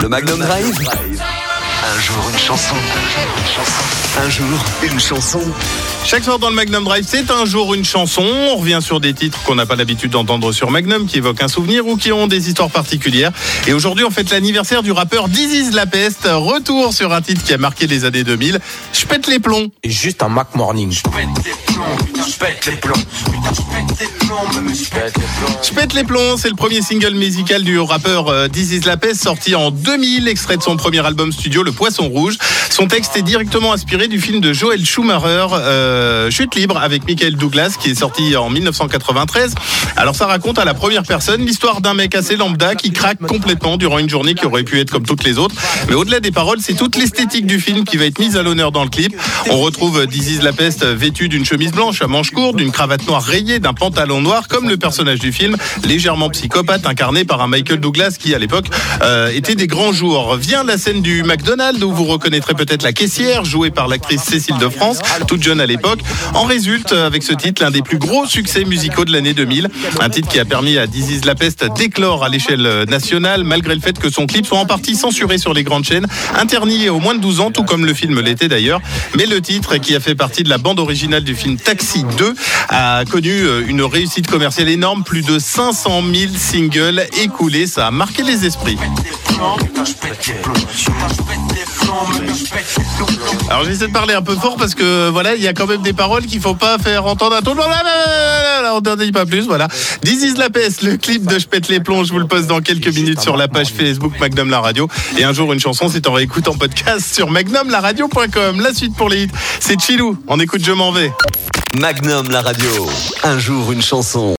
Le Magnum Drive. Un jour une chanson. Un jour une chanson. Chaque soir dans le Magnum Drive, c'est un jour une chanson. On revient sur des titres qu'on n'a pas l'habitude d'entendre sur Magnum, qui évoquent un souvenir ou qui ont des histoires particulières. Et aujourd'hui, on fête l'anniversaire du rappeur Dizzy La Peste. Retour sur un titre qui a marqué les années 2000. Je pète les plombs. Et juste un Mac Morning. Je pète les plombs, c'est le premier single musical du rappeur euh, Dizzy La Peste, sorti en 2000, extrait de son premier album studio, Le Poisson Rouge. Son texte est directement inspiré du film de Joel Schumacher, euh, Chute libre, avec Michael Douglas, qui est sorti en 1993. Alors ça raconte à la première personne l'histoire d'un mec assez lambda qui craque complètement durant une journée qui aurait pu être comme toutes les autres. Mais au-delà des paroles, c'est toute l'esthétique du film qui va être mise à l'honneur dans le clip. On retrouve Dizzy La Peste vêtu d'une chemise blanche à manches courtes, d'une cravate noire rayée, d'un pantalon noir, comme le personnage du film, légèrement psychopathe, incarné par un Michael Douglas qui, à l'époque, euh, était des grands jours. Vient la scène du McDonald's où vous reconnaîtrez peut-être la caissière, jouée par l'actrice Cécile de France, toute jeune à l'époque. En résulte, avec ce titre, l'un des plus gros succès musicaux de l'année 2000. Un titre qui a permis à Dizzy La Peste d'éclore à l'échelle nationale, malgré le fait que son clip soit en partie censuré sur les grandes chaînes, interni au moins de 12 ans, tout comme le film l'était d'ailleurs. Mais le titre, qui a fait partie de la bande originale du film Taxi 2, a connu euh, une réussite commerciale énorme, plus de 500 000 singles écoulés. Ça a marqué les esprits. Alors j'essaie de parler un peu fort parce que voilà, il y a quand même des paroles qu'il faut pas faire entendre à tout le monde. On n'en dit pas plus, voilà. This is la peste, le clip de Je pète les plombs, je vous le poste dans quelques minutes sur la page Facebook Magnum La Radio. Et un jour une chanson, c'est en réécoute en podcast sur magnumlaradio.com. La suite pour les hits, c'est Chilou. On écoute Je m'en vais. Magnum la radio. Un jour une chanson.